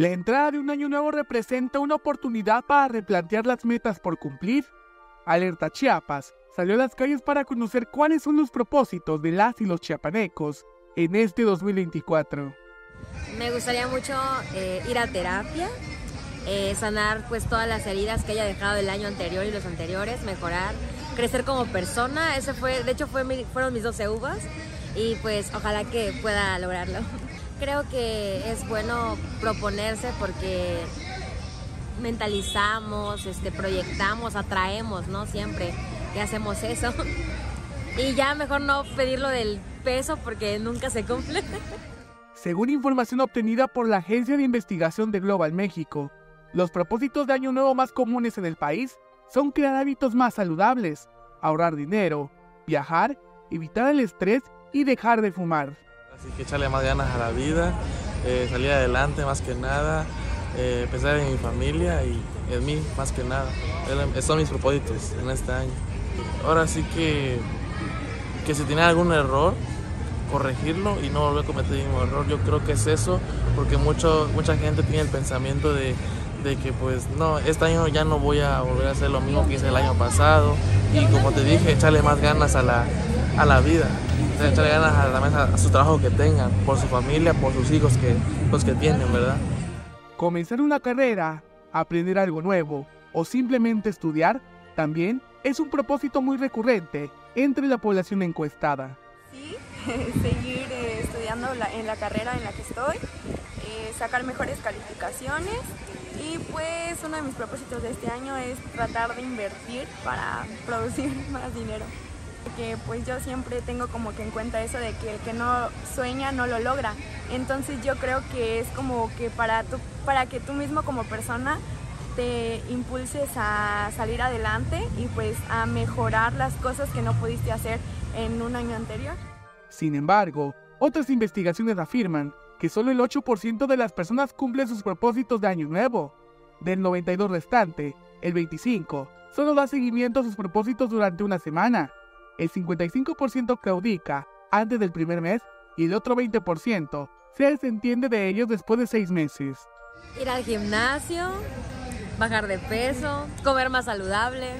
La entrada de un año nuevo representa una oportunidad para replantear las metas por cumplir. Alerta Chiapas salió a las calles para conocer cuáles son los propósitos de las y los chiapanecos en este 2024. Me gustaría mucho eh, ir a terapia, eh, sanar pues todas las heridas que haya dejado el año anterior y los anteriores, mejorar, crecer como persona. Ese fue, de hecho, fue fueron mis 12 uvas y pues ojalá que pueda lograrlo. Creo que es bueno proponerse porque mentalizamos, este, proyectamos, atraemos, ¿no? Siempre que hacemos eso. Y ya mejor no pedirlo del peso porque nunca se cumple. Según información obtenida por la Agencia de Investigación de Global México, los propósitos de Año Nuevo más comunes en el país son crear hábitos más saludables, ahorrar dinero, viajar, evitar el estrés y dejar de fumar. Así que echarle más ganas a la vida, eh, salir adelante más que nada, eh, pensar en mi familia y en mí más que nada. Esos son mis propósitos en este año. Ahora sí que, que si tiene algún error, corregirlo y no volver a cometer el mismo error. Yo creo que es eso, porque mucho, mucha gente tiene el pensamiento de, de, que pues no, este año ya no voy a volver a hacer lo mismo que hice el año pasado y como te dije, echarle más ganas a la, a la vida, echarle ganas a, a, su trabajo que tengan, por su familia, por sus hijos que, los que tienen, ¿verdad? Comenzar una carrera, aprender algo nuevo o simplemente estudiar también es un propósito muy recurrente entre la población encuestada. Sí, seguir eh, estudiando en la carrera en la que estoy, eh, sacar mejores calificaciones y pues uno de mis propósitos de este año es tratar de invertir para producir más dinero. Pues yo siempre tengo como que en cuenta eso de que el que no sueña no lo logra. Entonces yo creo que es como que para, tu, para que tú mismo como persona te impulses a salir adelante y pues a mejorar las cosas que no pudiste hacer en un año anterior. Sin embargo, otras investigaciones afirman que solo el 8% de las personas cumplen sus propósitos de año nuevo. Del 92 restante, el 25 solo da seguimiento a sus propósitos durante una semana. El 55% claudica antes del primer mes y el otro 20% se desentiende de ellos después de seis meses. Ir al gimnasio, bajar de peso, comer más saludable,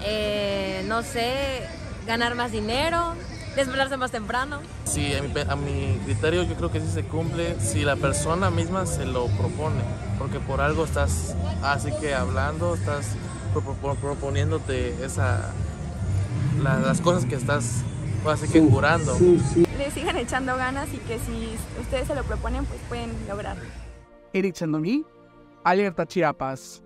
eh, no sé, ganar más dinero, desvelarse más temprano. Sí, a mi, criterio yo creo que sí se cumple si la persona misma se lo propone, porque por algo estás así que hablando, estás proponiéndote esa, las cosas que estás así que curando. Le sigan echando ganas y que si ustedes se lo proponen, pues pueden lograrlo. Eric Chandomí, Alerta Chiapas.